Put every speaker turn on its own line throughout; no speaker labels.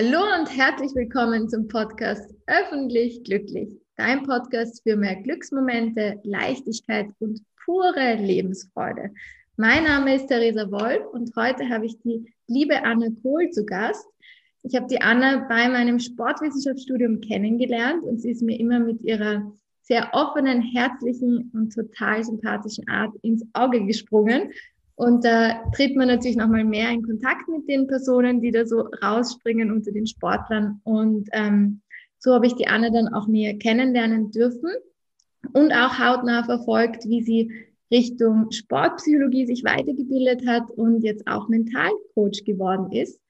Hallo und herzlich willkommen zum Podcast Öffentlich Glücklich, dein Podcast für mehr Glücksmomente, Leichtigkeit und pure Lebensfreude. Mein Name ist Theresa Wolf und heute habe ich die liebe Anna Kohl zu Gast. Ich habe die Anna bei meinem Sportwissenschaftsstudium kennengelernt und sie ist mir immer mit ihrer sehr offenen, herzlichen und total sympathischen Art ins Auge gesprungen. Und da tritt man natürlich nochmal mehr in Kontakt mit den Personen, die da so rausspringen unter den Sportlern. Und ähm, so habe ich die Anne dann auch näher kennenlernen dürfen und auch hautnah verfolgt, wie sie Richtung Sportpsychologie sich weitergebildet hat und jetzt auch Mentalcoach geworden ist.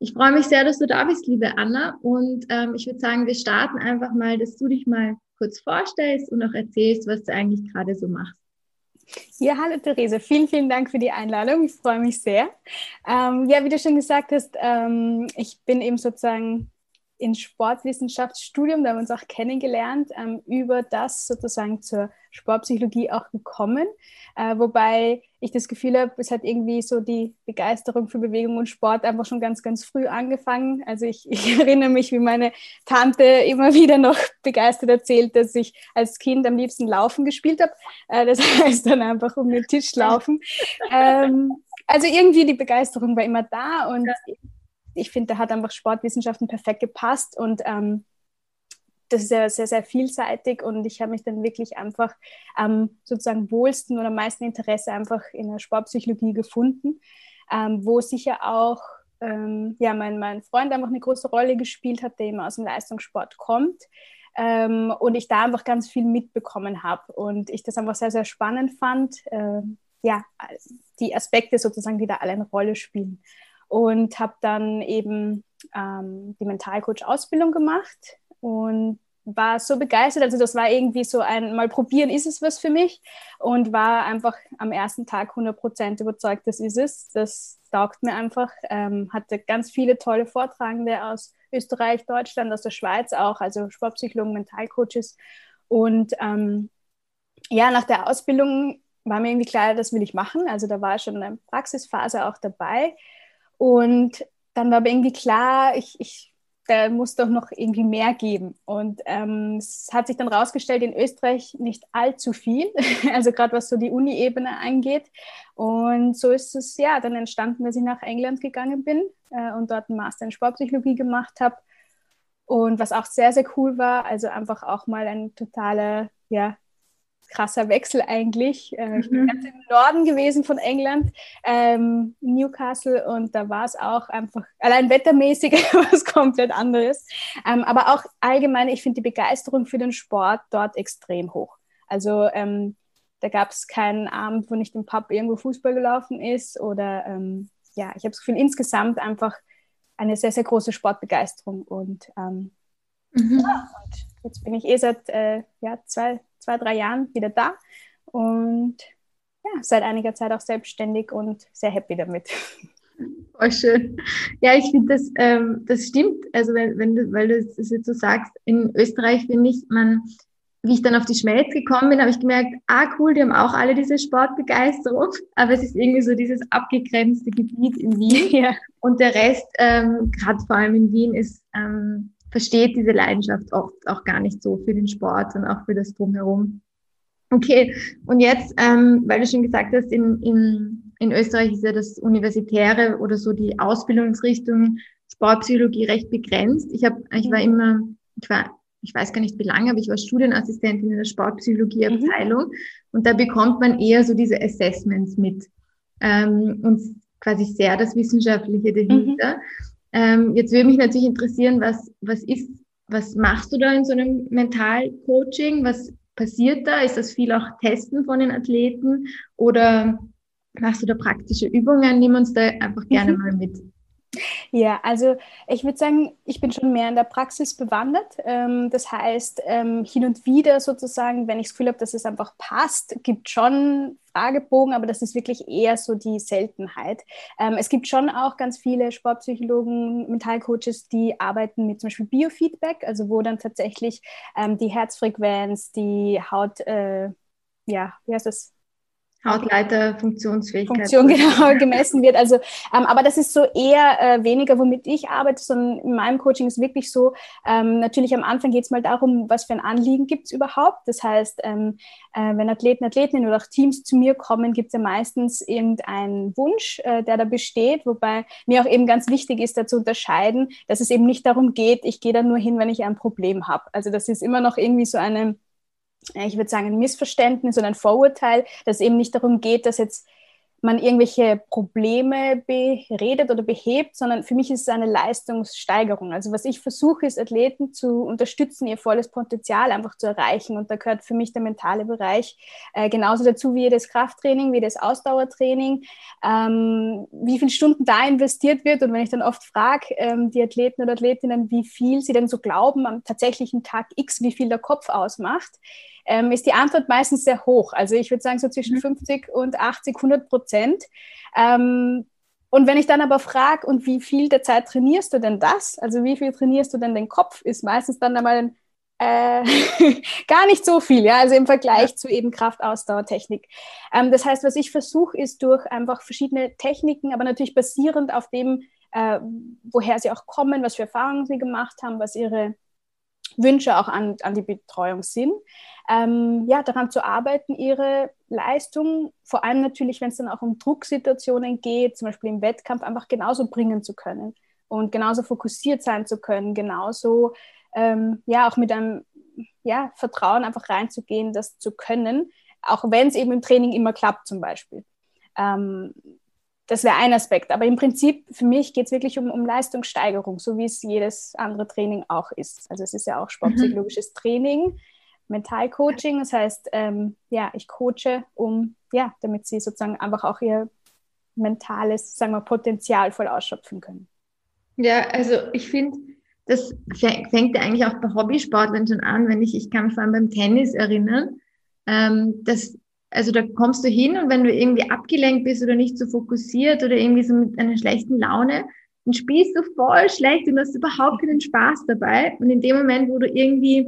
Ich freue mich sehr, dass du da bist, liebe Anna. Und ähm, ich würde sagen, wir starten einfach mal, dass du dich mal kurz vorstellst und auch erzählst, was du eigentlich gerade so machst.
Ja, hallo Therese, vielen, vielen Dank für die Einladung. Ich freue mich sehr. Ähm, ja, wie du schon gesagt hast, ähm, ich bin eben sozusagen ins Sportwissenschaftsstudium, da haben wir uns auch kennengelernt, ähm, über das sozusagen zur Sportpsychologie auch gekommen. Äh, wobei ich das Gefühl habe, es hat irgendwie so die Begeisterung für Bewegung und Sport einfach schon ganz, ganz früh angefangen. Also ich, ich erinnere mich, wie meine Tante immer wieder noch begeistert erzählt, dass ich als Kind am liebsten Laufen gespielt habe. Äh, das heißt dann einfach um den Tisch laufen. Ähm, also irgendwie die Begeisterung war immer da und ich finde, da hat einfach Sportwissenschaften perfekt gepasst und ähm, das ist ja sehr, sehr vielseitig und ich habe mich dann wirklich einfach am sozusagen wohlsten oder am meisten Interesse einfach in der Sportpsychologie gefunden, ähm, wo sicher auch ähm, ja, mein, mein Freund einfach eine große Rolle gespielt hat, der immer aus dem Leistungssport kommt. Ähm, und ich da einfach ganz viel mitbekommen habe und ich das einfach sehr, sehr spannend fand, äh, ja, die Aspekte sozusagen, die da alle eine Rolle spielen und habe dann eben ähm, die Mentalcoach-Ausbildung gemacht und war so begeistert. Also das war irgendwie so ein mal probieren, ist es was für mich und war einfach am ersten Tag 100% überzeugt, das ist es. Das taugt mir einfach. Ähm, hatte ganz viele tolle Vortragende aus Österreich, Deutschland, aus der Schweiz auch, also Sportpsychologen, Mentalcoaches. Und ähm, ja, nach der Ausbildung war mir irgendwie klar, das will ich machen. Also da war schon eine Praxisphase auch dabei. Und dann war aber irgendwie klar, ich, ich, da muss doch noch irgendwie mehr geben. Und ähm, es hat sich dann rausgestellt, in Österreich nicht allzu viel, also gerade was so die Uni-Ebene angeht. Und so ist es ja dann entstanden, dass ich nach England gegangen bin äh, und dort einen Master in Sportpsychologie gemacht habe. Und was auch sehr, sehr cool war, also einfach auch mal ein totaler ja, krasser Wechsel eigentlich. Äh, ich bin mhm. ganz im Norden gewesen von England, ähm, Newcastle, und da war es auch einfach allein wettermäßig was komplett anderes. Ähm, aber auch allgemein, ich finde die Begeisterung für den Sport dort extrem hoch. Also ähm, da gab es keinen Abend, wo nicht im Pub irgendwo Fußball gelaufen ist oder ähm, ja, ich habe das Gefühl, insgesamt einfach eine sehr, sehr große Sportbegeisterung und, ähm, mhm. ja, und jetzt bin ich eh seit äh, ja, zwei, zwei, drei Jahren wieder da und ja, seit einiger Zeit auch selbstständig und sehr happy damit.
Voll schön. Ja, ich finde, das, ähm, das stimmt. Also, wenn, wenn du, weil du es jetzt so sagst, in Österreich finde ich, man, wie ich dann auf die Schmelz gekommen bin, habe ich gemerkt, ah, cool, die haben auch alle diese Sportbegeisterung, aber es ist irgendwie so dieses abgegrenzte Gebiet in Wien. Ja. Und der Rest, ähm, gerade vor allem in Wien, ist, ähm, versteht diese Leidenschaft oft auch gar nicht so für den Sport und auch für das Drumherum. Okay, und jetzt, ähm, weil du schon gesagt hast, in, in, in Österreich ist ja das Universitäre oder so die Ausbildungsrichtung Sportpsychologie recht begrenzt. Ich habe, ich war mhm. immer, ich war, ich weiß gar nicht wie lange, aber ich war Studienassistentin in der Sportpsychologieabteilung mhm. und da bekommt man eher so diese Assessments mit ähm, und quasi sehr das Wissenschaftliche dahinter. Mhm. Ähm, jetzt würde mich natürlich interessieren, was, was ist, was machst du da in so einem Mentalcoaching? Was passiert da? Ist das viel auch Testen von den Athleten oder machst du da praktische Übungen? Nimm uns da einfach gerne mhm. mal mit.
Ja, also ich würde sagen, ich bin schon mehr in der Praxis bewandert. Ähm, das heißt, ähm, hin und wieder sozusagen, wenn ich das Gefühl habe, dass es einfach passt, gibt schon Fragebogen, aber das ist wirklich eher so die Seltenheit. Ähm, es gibt schon auch ganz viele Sportpsychologen, Mentalcoaches, die arbeiten mit zum Beispiel Biofeedback, also wo dann tatsächlich die Herzfrequenz, die Haut, äh, ja, wie heißt das?
Hautleiter Funktionsfähigkeit.
Funktion genau gemessen wird. Also, ähm, aber das ist so eher äh, weniger, womit ich arbeite, sondern in meinem Coaching ist wirklich so, ähm, natürlich am Anfang geht es mal darum, was für ein Anliegen gibt es überhaupt. Das heißt, ähm, äh, wenn Athleten, Athletinnen oder auch Teams zu mir kommen, gibt es ja meistens irgendeinen Wunsch, äh, der da besteht, wobei mir auch eben ganz wichtig ist, da zu unterscheiden, dass es eben nicht darum geht, ich gehe da nur hin, wenn ich ein Problem habe. Also das ist immer noch irgendwie so eine ich würde sagen, ein Missverständnis oder ein Vorurteil, dass es eben nicht darum geht, dass jetzt man irgendwelche Probleme beredet oder behebt, sondern für mich ist es eine Leistungssteigerung. Also was ich versuche, ist Athleten zu unterstützen, ihr volles Potenzial einfach zu erreichen. Und da gehört für mich der mentale Bereich äh, genauso dazu wie das Krafttraining, wie das Ausdauertraining, ähm, wie viele Stunden da investiert wird. Und wenn ich dann oft frage, ähm, die Athleten oder Athletinnen, wie viel sie denn so glauben am tatsächlichen Tag X, wie viel der Kopf ausmacht, ähm, ist die Antwort meistens sehr hoch. Also ich würde sagen so zwischen 50 mhm. und 80, 100 Prozent. Ähm, und wenn ich dann aber frage, und wie viel der Zeit trainierst du denn das? Also wie viel trainierst du denn den Kopf? Ist meistens dann einmal äh, gar nicht so viel, ja, also im Vergleich ja. zu eben Kraftausdauertechnik. Ähm, das heißt, was ich versuche, ist durch einfach verschiedene Techniken, aber natürlich basierend auf dem, äh, woher sie auch kommen, was für Erfahrungen sie gemacht haben, was ihre Wünsche auch an, an die Betreuung sind, ähm, ja, daran zu arbeiten, ihre Leistung, vor allem natürlich, wenn es dann auch um Drucksituationen geht, zum Beispiel im Wettkampf, einfach genauso bringen zu können und genauso fokussiert sein zu können, genauso ähm, ja auch mit einem ja, Vertrauen einfach reinzugehen, das zu können, auch wenn es eben im Training immer klappt zum Beispiel. Ähm, das wäre ein Aspekt. Aber im Prinzip, für mich geht es wirklich um, um Leistungssteigerung, so wie es jedes andere Training auch ist. Also es ist ja auch sportpsychologisches mhm. Training, Mentalcoaching. Das heißt, ähm, ja, ich coache, um, ja, damit sie sozusagen einfach auch ihr mentales, sagen wir, Potenzial voll ausschöpfen können.
Ja, also ich finde, das fängt ja eigentlich auch bei Hobbysportlern schon an, wenn ich, ich kann mich vor allem beim Tennis erinnern, ähm, dass also da kommst du hin und wenn du irgendwie abgelenkt bist oder nicht so fokussiert oder irgendwie so mit einer schlechten Laune, dann spielst du voll schlecht und hast überhaupt keinen Spaß dabei. Und in dem Moment, wo du irgendwie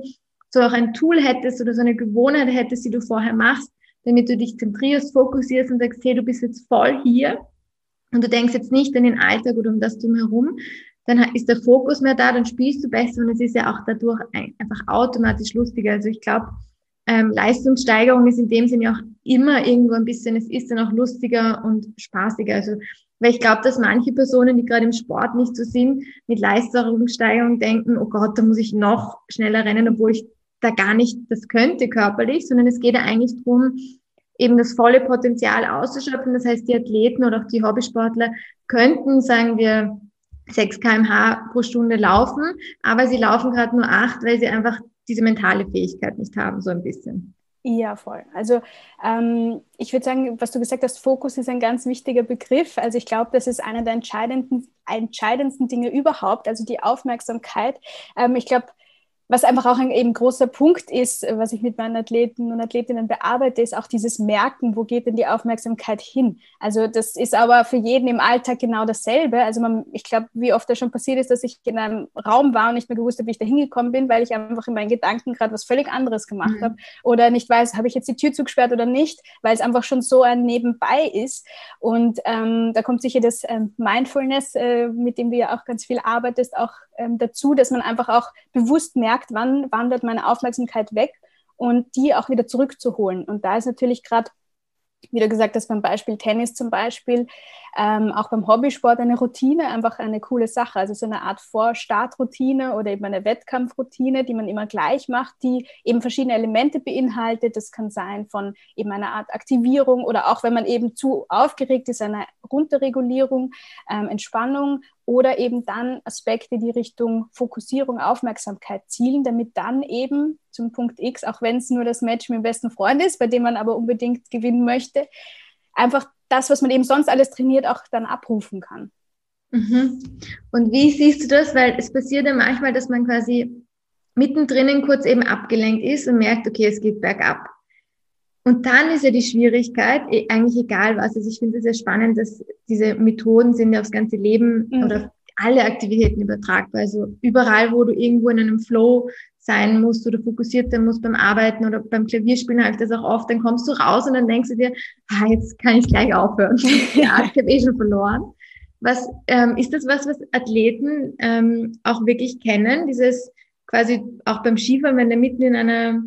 so auch ein Tool hättest oder so eine Gewohnheit hättest, die du vorher machst, damit du dich zentrierst, fokussierst und sagst, hey, du bist jetzt voll hier und du denkst jetzt nicht an den Alltag oder um das drumherum, dann ist der Fokus mehr da, dann spielst du besser und es ist ja auch dadurch einfach automatisch lustiger. Also ich glaube, ähm, Leistungssteigerung ist in dem Sinne auch immer irgendwo ein bisschen, es ist dann auch lustiger und spaßiger. Also, weil ich glaube, dass manche Personen, die gerade im Sport nicht so sind, mit Leistungssteigerung denken, oh Gott, da muss ich noch schneller rennen, obwohl ich da gar nicht das könnte körperlich, sondern es geht ja eigentlich darum, eben das volle Potenzial auszuschöpfen. Das heißt, die Athleten oder auch die Hobbysportler könnten, sagen wir, 6 kmh pro Stunde laufen, aber sie laufen gerade nur acht, weil sie einfach diese mentale Fähigkeit nicht haben, so ein bisschen.
Ja, voll. Also ähm, ich würde sagen, was du gesagt hast, Fokus ist ein ganz wichtiger Begriff. Also ich glaube, das ist einer der entscheidenden, entscheidendsten Dinge überhaupt, also die Aufmerksamkeit. Ähm, ich glaube, was einfach auch ein eben großer Punkt ist, was ich mit meinen Athleten und Athletinnen bearbeite, ist auch dieses Merken, wo geht denn die Aufmerksamkeit hin? Also das ist aber für jeden im Alltag genau dasselbe. Also man, ich glaube, wie oft das schon passiert ist, dass ich in einem Raum war und nicht mehr gewusst habe, wie ich da hingekommen bin, weil ich einfach in meinen Gedanken gerade was völlig anderes gemacht mhm. habe oder nicht weiß, habe ich jetzt die Tür zugesperrt oder nicht, weil es einfach schon so ein Nebenbei ist. Und ähm, da kommt sicher das ähm, Mindfulness, äh, mit dem du ja auch ganz viel arbeitest, auch ähm, dazu, dass man einfach auch bewusst merkt, wann wandert meine Aufmerksamkeit weg und die auch wieder zurückzuholen. Und da ist natürlich gerade wie du gesagt hast, beim Beispiel Tennis zum Beispiel, ähm, auch beim Hobbysport eine Routine einfach eine coole Sache. Also so eine Art Vorstartroutine oder eben eine Wettkampfroutine, die man immer gleich macht, die eben verschiedene Elemente beinhaltet. Das kann sein von eben einer Art Aktivierung oder auch wenn man eben zu aufgeregt ist, eine Runterregulierung, ähm, Entspannung oder eben dann Aspekte, die Richtung Fokussierung, Aufmerksamkeit zielen, damit dann eben zum Punkt X, auch wenn es nur das Match mit dem besten Freund ist, bei dem man aber unbedingt gewinnen möchte, einfach das, was man eben sonst alles trainiert, auch dann abrufen kann.
Mhm. Und wie siehst du das? Weil es passiert ja manchmal, dass man quasi mittendrin kurz eben abgelenkt ist und merkt, okay, es geht bergab. Und dann ist ja die Schwierigkeit, eh, eigentlich egal was. Also ich finde es sehr spannend, dass diese Methoden sind ja aufs ganze Leben mhm. oder alle Aktivitäten übertragbar. Also überall, wo du irgendwo in einem Flow sein musst oder fokussiert sein musst beim Arbeiten oder beim Klavierspielen, habe ich das auch oft, dann kommst du raus und dann denkst du dir, ah, jetzt kann ich gleich aufhören. ja, ich habe eh schon verloren. Was ähm, ist das was, was Athleten ähm, auch wirklich kennen? Dieses quasi auch beim Skifahren, wenn der mitten in einer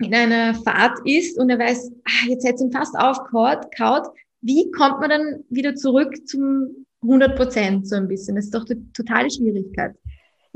in einer Fahrt ist und er weiß, ah, jetzt hätte es ihn fast aufgehaut, wie kommt man dann wieder zurück zum 100 Prozent so ein bisschen? Das ist doch die totale Schwierigkeit.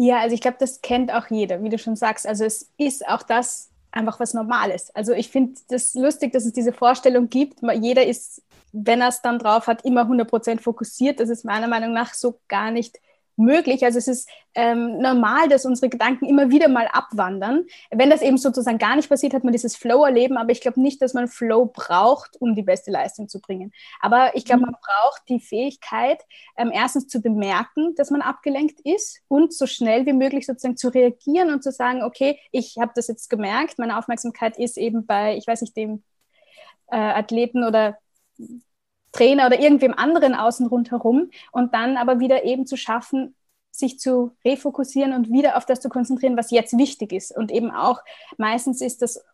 Ja, also ich glaube, das kennt auch jeder, wie du schon sagst. Also es ist auch das einfach was Normales. Also ich finde das lustig, dass es diese Vorstellung gibt. Jeder ist, wenn er es dann drauf hat, immer 100% fokussiert. Das ist meiner Meinung nach so gar nicht möglich. Also es ist ähm, normal, dass unsere Gedanken immer wieder mal abwandern. Wenn das eben sozusagen gar nicht passiert, hat man dieses Flow-Erleben, aber ich glaube nicht, dass man Flow braucht, um die beste Leistung zu bringen. Aber ich glaube, man braucht die Fähigkeit, ähm, erstens zu bemerken, dass man abgelenkt ist und so schnell wie möglich sozusagen zu reagieren und zu sagen, okay, ich habe das jetzt gemerkt, meine Aufmerksamkeit ist eben bei, ich weiß nicht, dem äh, Athleten oder Trainer oder irgendwem anderen außen rundherum und dann aber wieder eben zu schaffen, sich zu refokussieren und wieder auf das zu konzentrieren, was jetzt wichtig ist. Und eben auch meistens ist das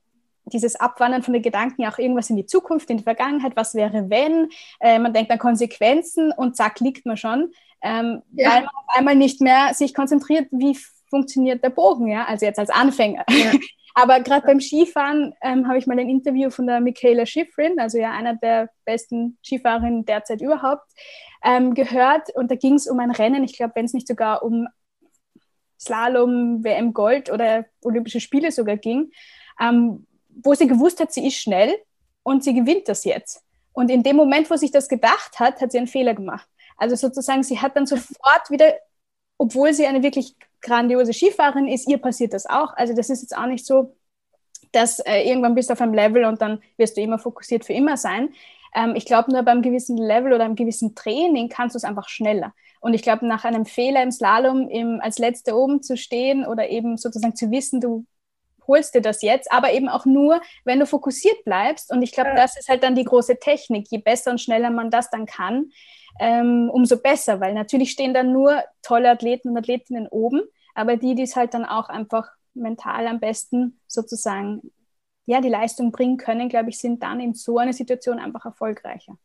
dieses Abwandern von den Gedanken ja auch irgendwas in die Zukunft, in die Vergangenheit, was wäre, wenn, äh, man denkt an Konsequenzen und zack, liegt man schon, ähm, ja. weil man auf einmal nicht mehr sich konzentriert, wie funktioniert der Bogen, ja, also jetzt als Anfänger. Ja. Aber gerade beim Skifahren ähm, habe ich mal ein Interview von der Michaela Schifrin, also ja einer der besten Skifahrerinnen derzeit überhaupt, ähm, gehört. Und da ging es um ein Rennen, ich glaube, wenn es nicht sogar um Slalom, WM Gold oder Olympische Spiele sogar ging, ähm, wo sie gewusst hat, sie ist schnell und sie gewinnt das jetzt. Und in dem Moment, wo sich das gedacht hat, hat sie einen Fehler gemacht. Also sozusagen, sie hat dann sofort wieder, obwohl sie eine wirklich grandiose Skifahrerin ist, ihr passiert das auch. Also das ist jetzt auch nicht so, dass äh, irgendwann bist du auf einem Level und dann wirst du immer fokussiert für immer sein. Ähm, ich glaube, nur beim gewissen Level oder einem gewissen Training kannst du es einfach schneller. Und ich glaube, nach einem Fehler im Slalom im, als Letzte oben zu stehen oder eben sozusagen zu wissen, du holst dir das jetzt, aber eben auch nur, wenn du fokussiert bleibst. Und ich glaube, das ist halt dann die große Technik. Je besser und schneller man das dann kann, ähm, umso besser, weil natürlich stehen dann nur tolle Athleten und Athletinnen oben, aber die, die es halt dann auch einfach mental am besten sozusagen ja, die Leistung bringen können, glaube ich, sind dann in so einer Situation einfach erfolgreicher.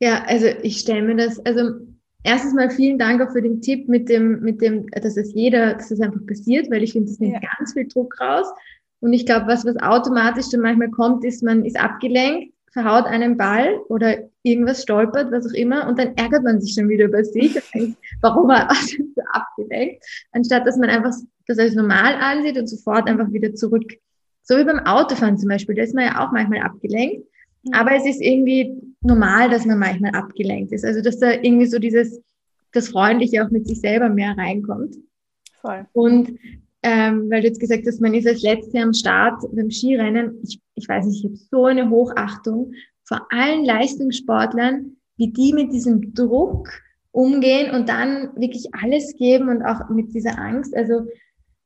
Ja, also ich stelle mir das, also erstens mal vielen Dank auch für den Tipp mit dem, mit dem, dass es jeder, dass es einfach passiert, weil ich finde, das nimmt ja. ganz viel Druck raus. Und ich glaube, was, was automatisch dann manchmal kommt, ist, man ist abgelenkt verhaut einen Ball oder irgendwas stolpert, was auch immer, und dann ärgert man sich schon wieder über sich und denkt, warum er so abgelenkt, anstatt dass man einfach das als normal ansieht und sofort einfach wieder zurück. So wie beim Autofahren zum Beispiel, da ist man ja auch manchmal abgelenkt, aber es ist irgendwie normal, dass man manchmal abgelenkt ist. Also dass da irgendwie so dieses, das Freundliche auch mit sich selber mehr reinkommt. Voll. Und ähm, weil du jetzt gesagt hast, man ist als Letzte am Start beim Skirennen. Ich, ich weiß nicht, ich habe so eine Hochachtung vor allen Leistungssportlern, wie die mit diesem Druck umgehen und dann wirklich alles geben und auch mit dieser Angst. Also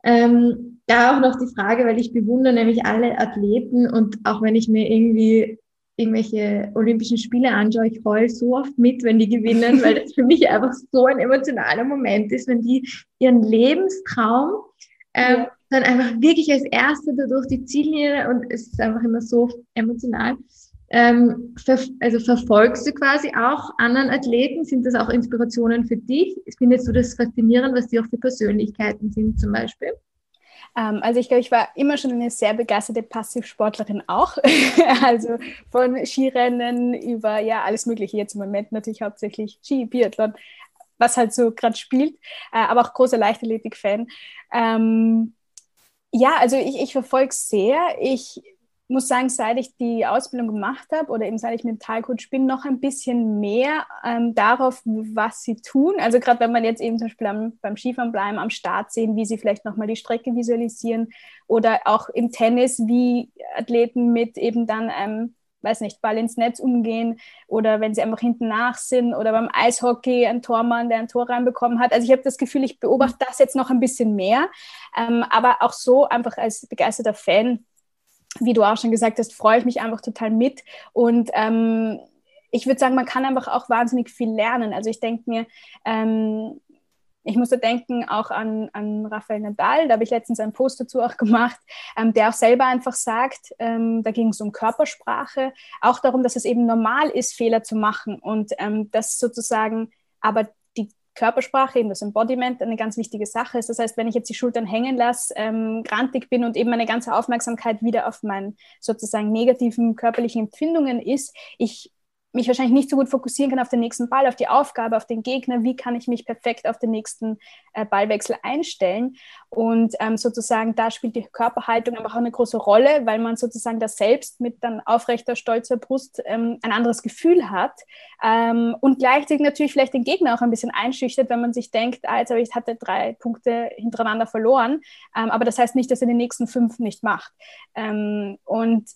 ähm, da auch noch die Frage, weil ich bewundere nämlich alle Athleten und auch wenn ich mir irgendwie irgendwelche Olympischen Spiele anschaue, ich heul so oft mit, wenn die gewinnen, weil das für mich einfach so ein emotionaler Moment ist, wenn die ihren Lebenstraum ähm, ja. dann einfach wirklich als Erste da durch die Ziellinie und es ist einfach immer so emotional. Ähm, ver also verfolgst du quasi auch anderen Athleten? Sind das auch Inspirationen für dich? Findest du das faszinierend, was die auch für Persönlichkeiten sind zum Beispiel?
Ähm, also ich glaube, ich war immer schon eine sehr begeisterte Passivsportlerin auch. also von Skirennen über ja alles Mögliche. Jetzt im Moment natürlich hauptsächlich Ski, Biathlon was halt so gerade spielt, äh, aber auch großer Leichtathletik-Fan. Ähm, ja, also ich, ich verfolge es sehr. Ich muss sagen, seit ich die Ausbildung gemacht habe oder eben seit ich Mentalcoach bin, noch ein bisschen mehr ähm, darauf, was sie tun. Also gerade wenn man jetzt eben zum Beispiel am, beim Skifahren bleiben, am Start sehen, wie sie vielleicht nochmal die Strecke visualisieren oder auch im Tennis, wie Athleten mit eben dann ähm, weiß nicht, Ball ins Netz umgehen oder wenn sie einfach hinten nach sind oder beim Eishockey ein Tormann, der ein Tor reinbekommen hat. Also ich habe das Gefühl, ich beobachte das jetzt noch ein bisschen mehr, ähm, aber auch so einfach als begeisterter Fan, wie du auch schon gesagt hast, freue ich mich einfach total mit und ähm, ich würde sagen, man kann einfach auch wahnsinnig viel lernen. Also ich denke mir, ähm, ich musste denken auch an, an Rafael Nadal, da habe ich letztens einen Post dazu auch gemacht, ähm, der auch selber einfach sagt, ähm, da ging es um Körpersprache, auch darum, dass es eben normal ist, Fehler zu machen und ähm, dass sozusagen aber die Körpersprache, eben das Embodiment, eine ganz wichtige Sache ist. Das heißt, wenn ich jetzt die Schultern hängen lasse, ähm, grantig bin und eben meine ganze Aufmerksamkeit wieder auf meinen sozusagen negativen körperlichen Empfindungen ist, ich mich wahrscheinlich nicht so gut fokussieren kann auf den nächsten Ball, auf die Aufgabe, auf den Gegner, wie kann ich mich perfekt auf den nächsten äh, Ballwechsel einstellen. Und ähm, sozusagen da spielt die Körperhaltung aber auch eine große Rolle, weil man sozusagen das selbst mit dann aufrechter, stolzer Brust ähm, ein anderes Gefühl hat ähm, und gleichzeitig natürlich vielleicht den Gegner auch ein bisschen einschüchtert, wenn man sich denkt, ah, jetzt habe ich hatte drei Punkte hintereinander verloren, ähm, aber das heißt nicht, dass er die nächsten fünf nicht macht. Ähm, und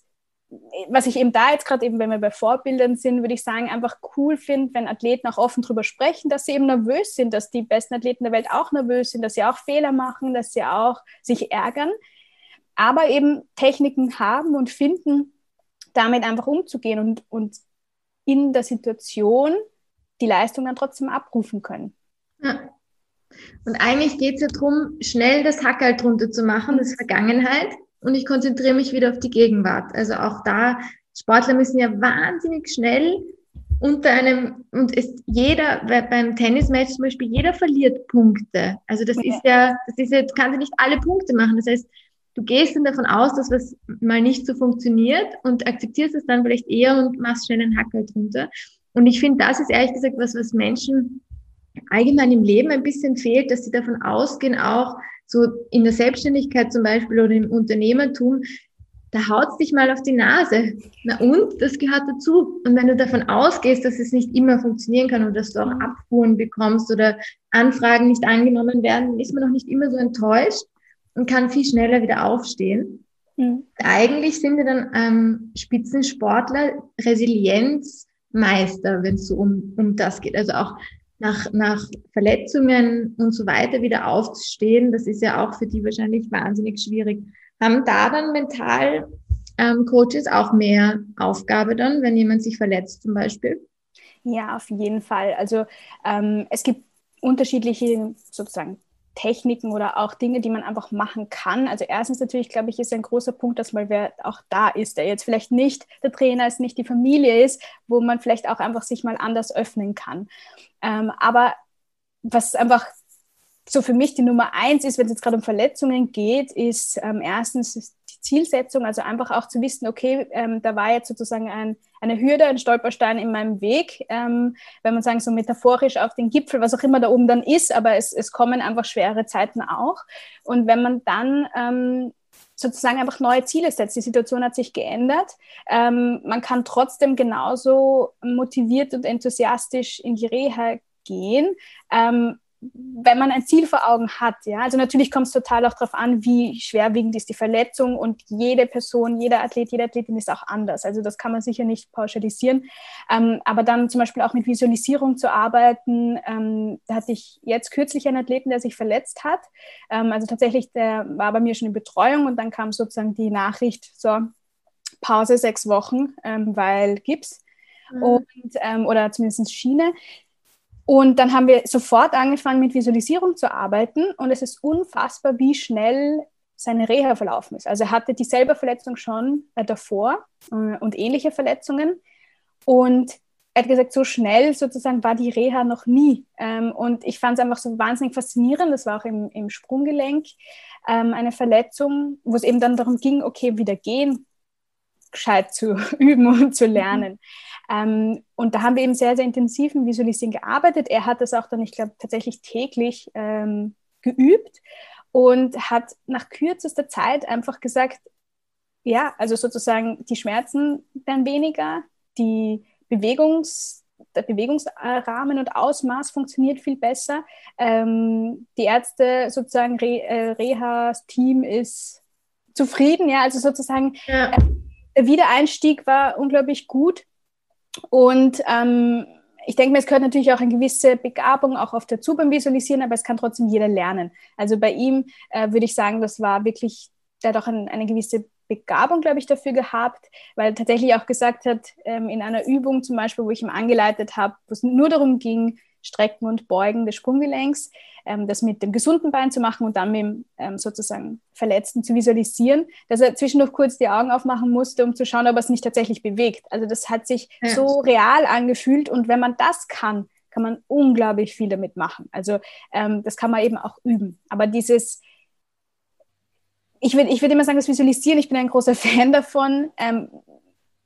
was ich eben da jetzt gerade eben, wenn wir bei Vorbildern sind, würde ich sagen, einfach cool finde, wenn Athleten auch offen darüber sprechen, dass sie eben nervös sind, dass die besten Athleten der Welt auch nervös sind, dass sie auch Fehler machen, dass sie auch sich ärgern, aber eben Techniken haben und finden, damit einfach umzugehen und, und in der Situation die Leistung dann trotzdem abrufen können.
Ja. Und eigentlich geht es ja darum, schnell das Hackerl drunter zu machen, das Vergangenheit, und ich konzentriere mich wieder auf die Gegenwart. Also auch da, Sportler müssen ja wahnsinnig schnell unter einem, und ist jeder, beim Tennismatch zum Beispiel, jeder verliert Punkte. Also das okay. ist ja, das ist ja, du kannst ja nicht alle Punkte machen. Das heißt, du gehst dann davon aus, dass was mal nicht so funktioniert und akzeptierst es dann vielleicht eher und machst schnell einen Hackel drunter. Und ich finde, das ist ehrlich gesagt was, was Menschen allgemein im Leben ein bisschen fehlt, dass sie davon ausgehen, auch so in der Selbstständigkeit zum Beispiel oder im Unternehmertum, da haut dich mal auf die Nase. Na und, das gehört dazu. Und wenn du davon ausgehst, dass es nicht immer funktionieren kann und dass du auch Abfuhren bekommst oder Anfragen nicht angenommen werden, dann ist man noch nicht immer so enttäuscht und kann viel schneller wieder aufstehen. Mhm. Eigentlich sind wir dann ähm, Spitzensportler Resilienzmeister, wenn es so um, um das geht. Also auch nach, nach Verletzungen und so weiter wieder aufzustehen, das ist ja auch für die wahrscheinlich wahnsinnig schwierig. Haben da dann mental ähm, Coaches auch mehr Aufgabe dann, wenn jemand sich verletzt zum Beispiel?
Ja, auf jeden Fall. Also ähm, es gibt unterschiedliche sozusagen Techniken oder auch Dinge, die man einfach machen kann. Also erstens natürlich, glaube ich, ist ein großer Punkt, dass mal wer auch da ist, der jetzt vielleicht nicht der Trainer ist, nicht die Familie ist, wo man vielleicht auch einfach sich mal anders öffnen kann. Ähm, aber was einfach so für mich die Nummer eins ist, wenn es jetzt gerade um Verletzungen geht, ist ähm, erstens die Zielsetzung, also einfach auch zu wissen, okay, ähm, da war jetzt sozusagen ein, eine Hürde, ein Stolperstein in meinem Weg, ähm, wenn man sagen so metaphorisch auf den Gipfel, was auch immer da oben dann ist, aber es, es kommen einfach schwere Zeiten auch. Und wenn man dann ähm, sozusagen einfach neue Ziele setzt. Die Situation hat sich geändert. Ähm, man kann trotzdem genauso motiviert und enthusiastisch in die Reha gehen. Ähm, wenn man ein Ziel vor Augen hat, ja, also natürlich kommt es total auch darauf an, wie schwerwiegend ist die Verletzung und jede Person, jeder Athlet, jede Athletin ist auch anders. Also das kann man sicher nicht pauschalisieren. Ähm, aber dann zum Beispiel auch mit Visualisierung zu arbeiten, ähm, da hatte ich jetzt kürzlich einen Athleten, der sich verletzt hat. Ähm, also tatsächlich, der war bei mir schon in Betreuung und dann kam sozusagen die Nachricht, so Pause sechs Wochen, ähm, weil Gips. Mhm. Und, ähm, oder zumindest Schiene. Und dann haben wir sofort angefangen, mit Visualisierung zu arbeiten. Und es ist unfassbar, wie schnell seine Reha verlaufen ist. Also er hatte dieselbe Verletzung schon äh, davor äh, und ähnliche Verletzungen. Und er hat gesagt, so schnell sozusagen war die Reha noch nie. Ähm, und ich fand es einfach so wahnsinnig faszinierend. Das war auch im, im Sprunggelenk ähm, eine Verletzung, wo es eben dann darum ging, okay, wieder gehen, gescheit zu üben und zu lernen. Mhm. Ähm, und da haben wir eben sehr, sehr intensiv im Visualisieren gearbeitet. Er hat das auch dann, ich glaube, tatsächlich täglich ähm, geübt und hat nach kürzester Zeit einfach gesagt, ja, also sozusagen die Schmerzen werden weniger, die Bewegungs, der Bewegungsrahmen und Ausmaß funktioniert viel besser. Ähm, die Ärzte, sozusagen Re, äh, Rehas Team ist zufrieden, ja, also sozusagen ja. Äh, Wiedereinstieg war unglaublich gut und ähm, ich denke mir, es gehört natürlich auch eine gewisse Begabung auch oft dazu beim Visualisieren, aber es kann trotzdem jeder lernen. Also bei ihm äh, würde ich sagen, das war wirklich, der hat auch ein, eine gewisse Begabung, glaube ich, dafür gehabt, weil er tatsächlich auch gesagt hat, ähm, in einer Übung zum Beispiel, wo ich ihm angeleitet habe, wo es nur darum ging, Strecken und Beugen des Sprunggelenks, ähm, das mit dem gesunden Bein zu machen und dann mit dem ähm, sozusagen Verletzten zu visualisieren, dass er zwischendurch kurz die Augen aufmachen musste, um zu schauen, ob er es nicht tatsächlich bewegt. Also das hat sich ja. so real angefühlt und wenn man das kann, kann man unglaublich viel damit machen. Also ähm, das kann man eben auch üben. Aber dieses ich würde ich würd immer sagen, das Visualisieren, ich bin ein großer Fan davon, ähm,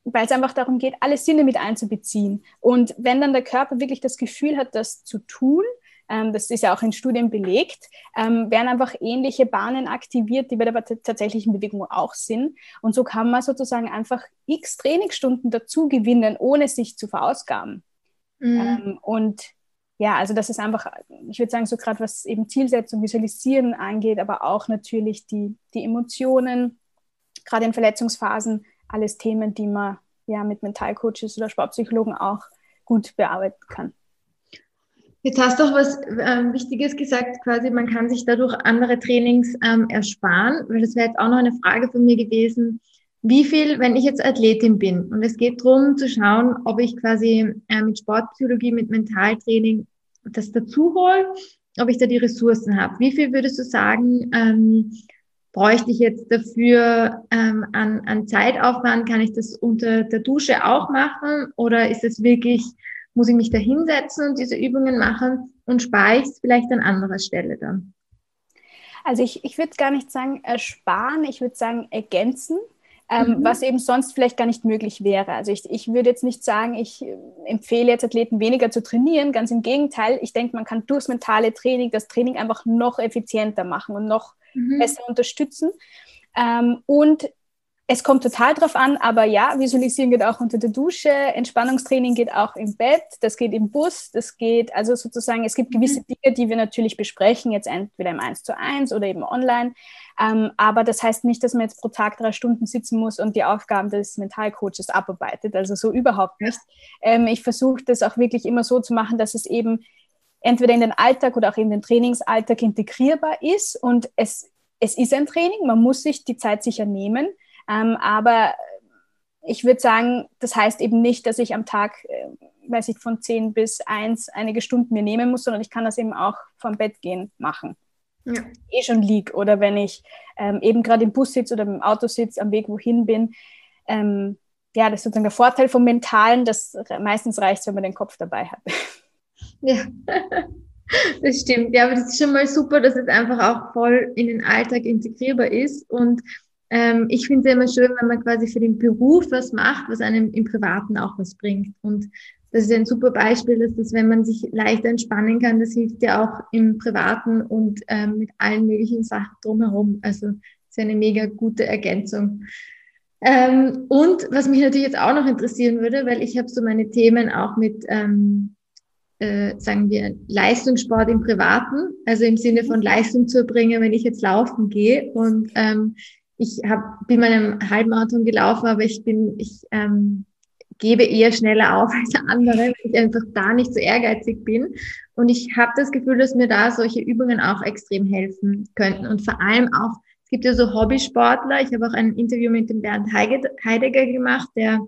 weil es einfach darum geht, alle Sinne mit einzubeziehen. Und wenn dann der Körper wirklich das Gefühl hat, das zu tun, ähm, das ist ja auch in Studien belegt, ähm, werden einfach ähnliche Bahnen aktiviert, die bei der tatsächlichen Bewegung auch sind. Und so kann man sozusagen einfach x Trainingsstunden dazu gewinnen, ohne sich zu verausgaben. Mhm. Ähm, und ja, also das ist einfach, ich würde sagen, so gerade was eben Zielsetzung, Visualisieren angeht, aber auch natürlich die, die Emotionen, gerade in Verletzungsphasen, alles Themen, die man ja mit Mentalcoaches oder Sportpsychologen auch gut bearbeiten kann.
Jetzt hast du auch was ähm, Wichtiges gesagt, quasi man kann sich dadurch andere Trainings ähm, ersparen, weil das wäre jetzt auch noch eine Frage von mir gewesen. Wie viel, wenn ich jetzt Athletin bin und es geht darum zu schauen, ob ich quasi äh, mit Sportpsychologie, mit Mentaltraining das dazu hole, ob ich da die Ressourcen habe. Wie viel würdest du sagen, ähm, bräuchte ich jetzt dafür ähm, an, an Zeitaufwand? Kann ich das unter der Dusche auch machen? Oder ist es wirklich, muss ich mich da hinsetzen und diese Übungen machen und spare ich es vielleicht an anderer Stelle dann?
Also ich, ich würde gar nicht sagen ersparen, ich würde sagen ergänzen. Ähm, mhm. was eben sonst vielleicht gar nicht möglich wäre. Also ich, ich würde jetzt nicht sagen, ich äh, empfehle jetzt Athleten weniger zu trainieren, ganz im Gegenteil. Ich denke, man kann durchs mentale Training das Training einfach noch effizienter machen und noch mhm. besser unterstützen. Ähm, und es kommt total drauf an, aber ja, Visualisieren geht auch unter der Dusche, Entspannungstraining geht auch im Bett, das geht im Bus, das geht, also sozusagen, es gibt gewisse mhm. Dinge, die wir natürlich besprechen, jetzt entweder im 1 zu 1 oder eben online. Ähm, aber das heißt nicht, dass man jetzt pro Tag drei Stunden sitzen muss und die Aufgaben des Mentalcoaches abarbeitet. Also so überhaupt nicht. Ähm, ich versuche das auch wirklich immer so zu machen, dass es eben entweder in den Alltag oder auch in den Trainingsalltag integrierbar ist. Und es, es ist ein Training, man muss sich die Zeit sicher nehmen. Ähm, aber ich würde sagen, das heißt eben nicht, dass ich am Tag, äh, weiß ich, von 10 bis 1 einige Stunden mir nehmen muss, sondern ich kann das eben auch vom Bett gehen machen. Ja. Eh schon lieg oder wenn ich ähm, eben gerade im Bus sitze oder im Auto sitze, am Weg wohin bin. Ähm, ja, das ist sozusagen der Vorteil vom Mentalen, dass meistens reicht, wenn man den Kopf dabei hat.
Ja, das stimmt. Ja, aber das ist schon mal super, dass es einfach auch voll in den Alltag integrierbar ist und ähm, ich finde es immer schön, wenn man quasi für den Beruf was macht, was einem im Privaten auch was bringt. Und das ist ein super Beispiel, dass das, wenn man sich leichter entspannen kann, das hilft ja auch im Privaten und ähm, mit allen möglichen Sachen drumherum. Also ist eine mega gute Ergänzung. Ähm, und was mich natürlich jetzt auch noch interessieren würde, weil ich habe so meine Themen auch mit, ähm, äh, sagen wir, Leistungssport im Privaten, also im Sinne von Leistung zu erbringen, wenn ich jetzt laufen gehe. Und ähm, ich hab, bin meinem Halbmarathon gelaufen, aber ich bin, ich ähm, gebe eher schneller auf als andere, weil ich einfach da nicht so ehrgeizig bin. Und ich habe das Gefühl, dass mir da solche Übungen auch extrem helfen könnten. Und vor allem auch, es gibt ja so Hobbysportler. Ich habe auch ein Interview mit dem Bernd Heidegger gemacht, der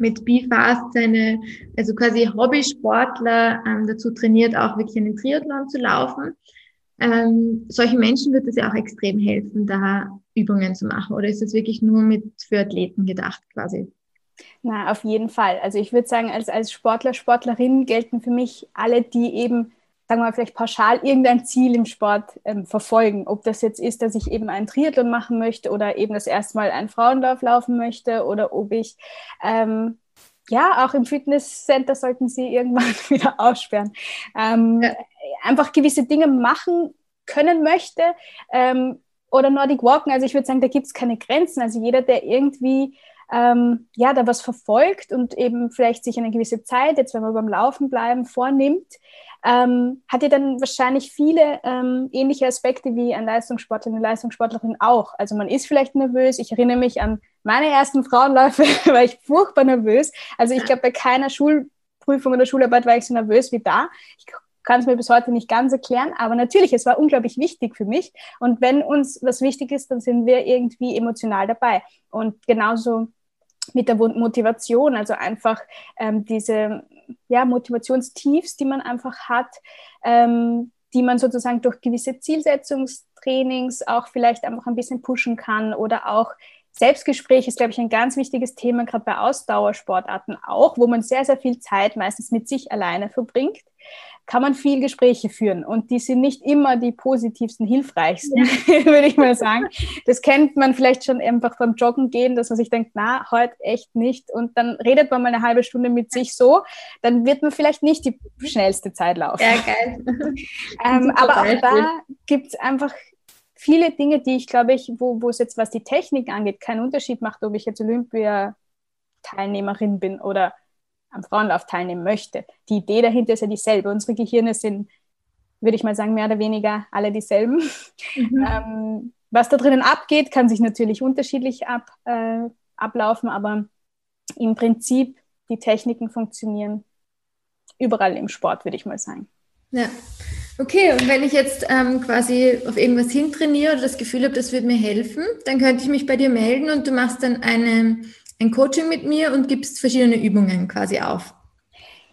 mit BeFast seine, also quasi Hobbysportler ähm, dazu trainiert, auch wirklich einen Triathlon zu laufen. Ähm, solchen Menschen wird es ja auch extrem helfen, da Übungen zu machen? Oder ist es wirklich nur mit für Athleten gedacht quasi?
Na, auf jeden Fall. Also ich würde sagen, als, als Sportler, Sportlerin gelten für mich alle, die eben, sagen wir mal, vielleicht pauschal irgendein Ziel im Sport ähm, verfolgen. Ob das jetzt ist, dass ich eben einen Triathlon machen möchte oder eben das erste Mal einen Frauenlauf laufen möchte oder ob ich ähm, ja, auch im Fitnesscenter sollten sie irgendwann wieder aussperren. Ähm, ja. Einfach gewisse Dinge machen können möchte, ähm, oder Nordic Walken. Also ich würde sagen, da gibt es keine Grenzen. Also jeder, der irgendwie ähm, ja, da was verfolgt und eben vielleicht sich eine gewisse Zeit, jetzt wenn wir beim Laufen bleiben, vornimmt, ähm, hat ja dann wahrscheinlich viele ähm, ähnliche Aspekte wie ein Leistungssportler, eine Leistungssportlerin auch. Also man ist vielleicht nervös. Ich erinnere mich an meine ersten Frauenläufe, war ich furchtbar nervös. Also ich glaube, bei keiner Schulprüfung oder Schularbeit war ich so nervös wie da. Ich kann es mir bis heute nicht ganz erklären, aber natürlich, es war unglaublich wichtig für mich. Und wenn uns was wichtig ist, dann sind wir irgendwie emotional dabei. Und genauso mit der Motivation, also einfach ähm, diese ja, Motivationstiefs, die man einfach hat, ähm, die man sozusagen durch gewisse Zielsetzungstrainings auch vielleicht einfach ein bisschen pushen kann oder auch Selbstgespräch ist, glaube ich, ein ganz wichtiges Thema, gerade bei Ausdauersportarten auch, wo man sehr, sehr viel Zeit meistens mit sich alleine verbringt kann man viel Gespräche führen und die sind nicht immer die positivsten, hilfreichsten, ja. würde ich mal sagen. Das kennt man vielleicht schon einfach beim Joggen gehen, dass man sich denkt, na, heute echt nicht und dann redet man mal eine halbe Stunde mit sich so, dann wird man vielleicht nicht die schnellste Zeit laufen. Ja, geil. ähm, aber auch da gibt es einfach viele Dinge, die ich glaube ich, wo, wo es jetzt was die Technik angeht, keinen Unterschied macht, ob ich jetzt Olympia-Teilnehmerin bin oder am Frauenlauf teilnehmen möchte. Die Idee dahinter ist ja dieselbe. Unsere Gehirne sind, würde ich mal sagen, mehr oder weniger alle dieselben. Mhm. Ähm, was da drinnen abgeht, kann sich natürlich unterschiedlich ab, äh, ablaufen, aber im Prinzip die Techniken funktionieren überall im Sport, würde ich mal sagen.
Ja. Okay, und wenn ich jetzt ähm, quasi auf irgendwas hintrainiere oder das Gefühl habe, das wird mir helfen, dann könnte ich mich bei dir melden und du machst dann eine ein Coaching mit mir und gibst verschiedene Übungen quasi auf.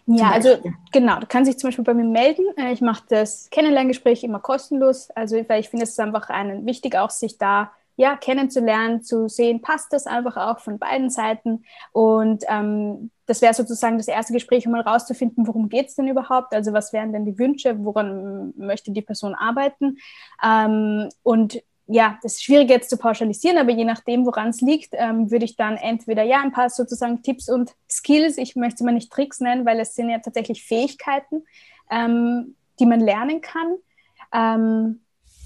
Ja, also genau, du kannst dich zum Beispiel bei mir melden. Äh, ich mache das Kennenlerngespräch immer kostenlos. Also weil ich finde es ist einfach einen, wichtig, auch sich da ja, kennenzulernen, zu sehen, passt das einfach auch von beiden Seiten. Und ähm, das wäre sozusagen das erste Gespräch, um mal rauszufinden, worum geht es denn überhaupt? Also was wären denn die Wünsche, woran möchte die Person arbeiten? Ähm, und ja, das ist schwierig jetzt zu pauschalisieren, aber je nachdem, woran es liegt, ähm, würde ich dann entweder ja ein paar sozusagen Tipps und Skills, ich möchte sie mal nicht Tricks nennen, weil es sind ja tatsächlich Fähigkeiten, ähm, die man lernen kann, ähm,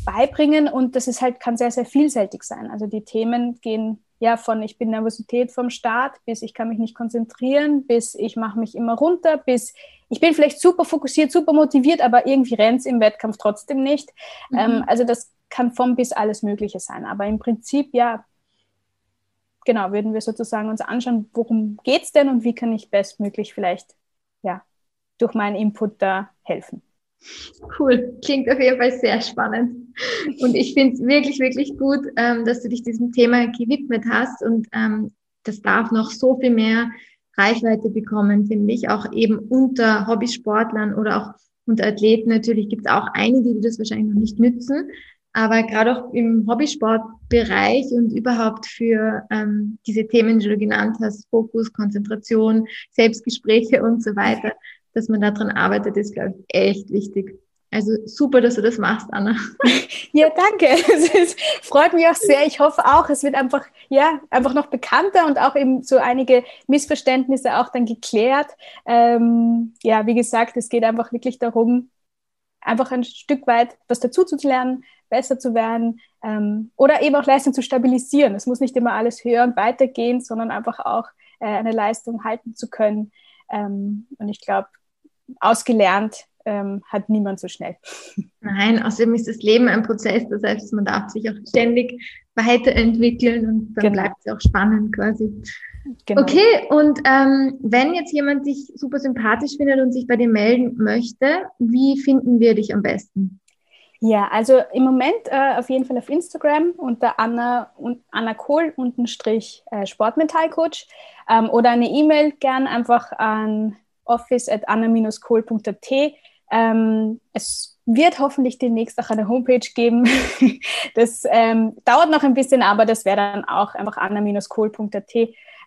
beibringen und das ist halt, kann sehr, sehr vielseitig sein. Also die Themen gehen ja von ich bin Nervosität vom Start bis ich kann mich nicht konzentrieren, bis ich mache mich immer runter, bis ich bin vielleicht super fokussiert, super motiviert, aber irgendwie rennt es im Wettkampf trotzdem nicht. Mhm. Ähm, also das kann vom bis alles Mögliche sein. Aber im Prinzip, ja, genau, würden wir sozusagen uns anschauen, worum geht es denn und wie kann ich bestmöglich vielleicht, ja, durch meinen Input da helfen.
Cool, klingt auf jeden Fall sehr spannend. Und ich finde es wirklich, wirklich gut, ähm, dass du dich diesem Thema gewidmet hast. Und ähm, das darf noch so viel mehr Reichweite bekommen, finde ich. Auch eben unter Hobbysportlern oder auch unter Athleten natürlich gibt es auch einige, die das wahrscheinlich noch nicht nützen. Aber gerade auch im Hobbysportbereich und überhaupt für ähm, diese Themen, die du genannt hast, Fokus, Konzentration, Selbstgespräche und so weiter, dass man daran arbeitet, ist, glaube ich, echt wichtig. Also super, dass du das machst, Anna.
Ja, danke. Es freut mich auch sehr. Ich hoffe auch, es wird einfach, ja, einfach noch bekannter und auch eben so einige Missverständnisse auch dann geklärt. Ähm, ja, wie gesagt, es geht einfach wirklich darum, einfach ein Stück weit was dazu zu lernen, besser zu werden ähm, oder eben auch Leistung zu stabilisieren. Es muss nicht immer alles höher und weitergehen, sondern einfach auch äh, eine Leistung halten zu können. Ähm, und ich glaube, ausgelernt ähm, hat niemand so schnell.
Nein, außerdem ist das Leben ein Prozess. Das heißt, man darf sich auch ständig weiterentwickeln und dann genau. bleibt es auch spannend quasi. Genau. Okay, und ähm, wenn jetzt jemand dich super sympathisch findet und sich bei dir melden möchte, wie finden wir dich am besten?
Ja, also im Moment äh, auf jeden Fall auf Instagram unter Anna und Anna Kohl unterstrich äh, Sportmetallcoach ähm, oder eine E-Mail gern einfach an office at anna-kohl.at. Ähm, es wird hoffentlich demnächst auch eine Homepage geben. das ähm, dauert noch ein bisschen, aber das wäre dann auch einfach anna-kohl.at.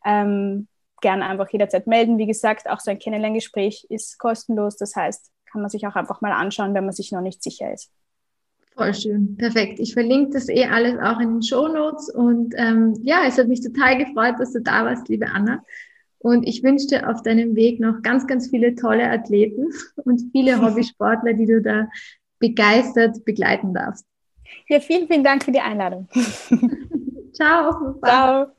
Ähm, gerne einfach jederzeit melden. Wie gesagt, auch so ein Kennenlerngespräch ist kostenlos. Das heißt, kann man sich auch einfach mal anschauen, wenn man sich noch nicht sicher ist.
Voll schön, perfekt. Ich verlinke das eh alles auch in den Show Notes und ähm, ja, es hat mich total gefreut, dass du da warst, liebe Anna. Und ich wünsche dir auf deinem Weg noch ganz, ganz viele tolle Athleten und viele Hobbysportler, die du da begeistert begleiten darfst.
Ja, vielen, vielen Dank für die Einladung.
Ciao. Ciao.